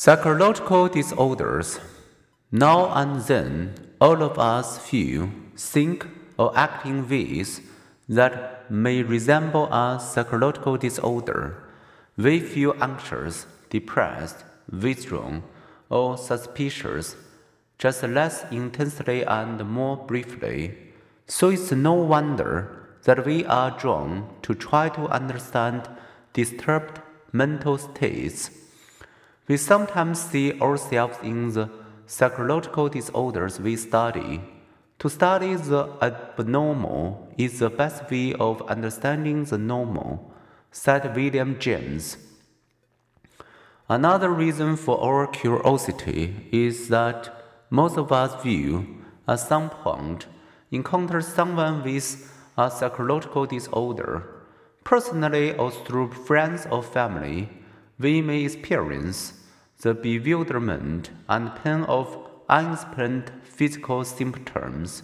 Psychological disorders. Now and then, all of us feel, think, or act in ways that may resemble a psychological disorder. We feel anxious, depressed, withdrawn, or suspicious, just less intensely and more briefly. So it's no wonder that we are drawn to try to understand disturbed mental states. We sometimes see ourselves in the psychological disorders we study. To study the abnormal is the best way of understanding the normal, said William James. Another reason for our curiosity is that most of us will, at some point, encounter someone with a psychological disorder. Personally or through friends or family, we may experience the bewilderment and pain of unexplained physical symptoms,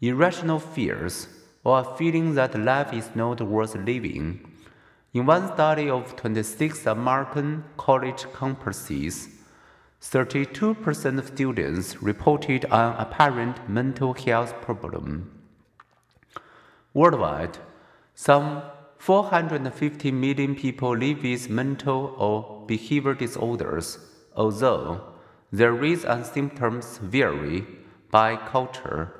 irrational fears, or a feeling that life is not worth living. In one study of 26 American college campuses, 32% of students reported an apparent mental health problem. Worldwide, some 450 million people live with mental or behavior disorders, although their rates and symptoms vary by culture.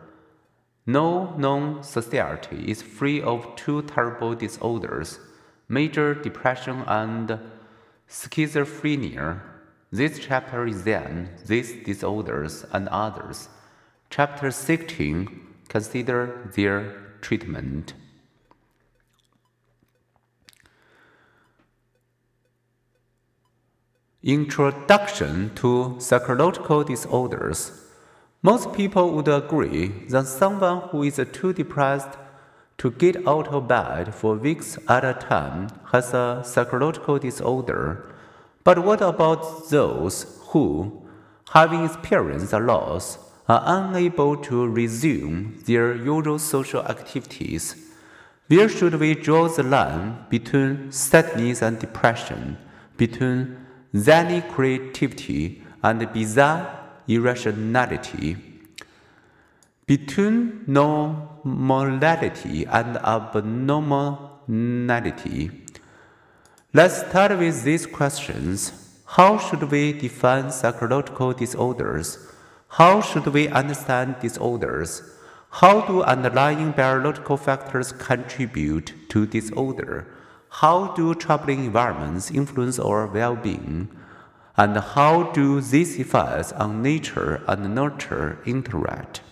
No known society is free of two terrible disorders major depression and schizophrenia. This chapter examines these disorders and others. Chapter 16 consider their treatment. Introduction to psychological disorders. Most people would agree that someone who is too depressed to get out of bed for weeks at a time has a psychological disorder. But what about those who, having experienced a loss, are unable to resume their usual social activities? Where should we draw the line between sadness and depression, between zany creativity and bizarre irrationality, between normality and abnormality. Let's start with these questions. How should we define psychological disorders? How should we understand disorders? How do underlying biological factors contribute to disorder? How do troubling environments influence our well being? And how do these effects on nature and nurture interact?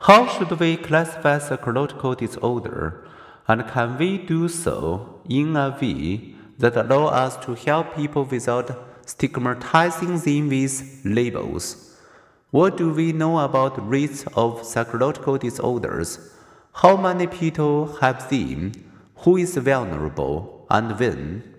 How should we classify psychological disorder? And can we do so in a way that allows us to help people without stigmatizing them with labels? What do we know about rates of psychological disorders? How many people have them? Who is vulnerable and when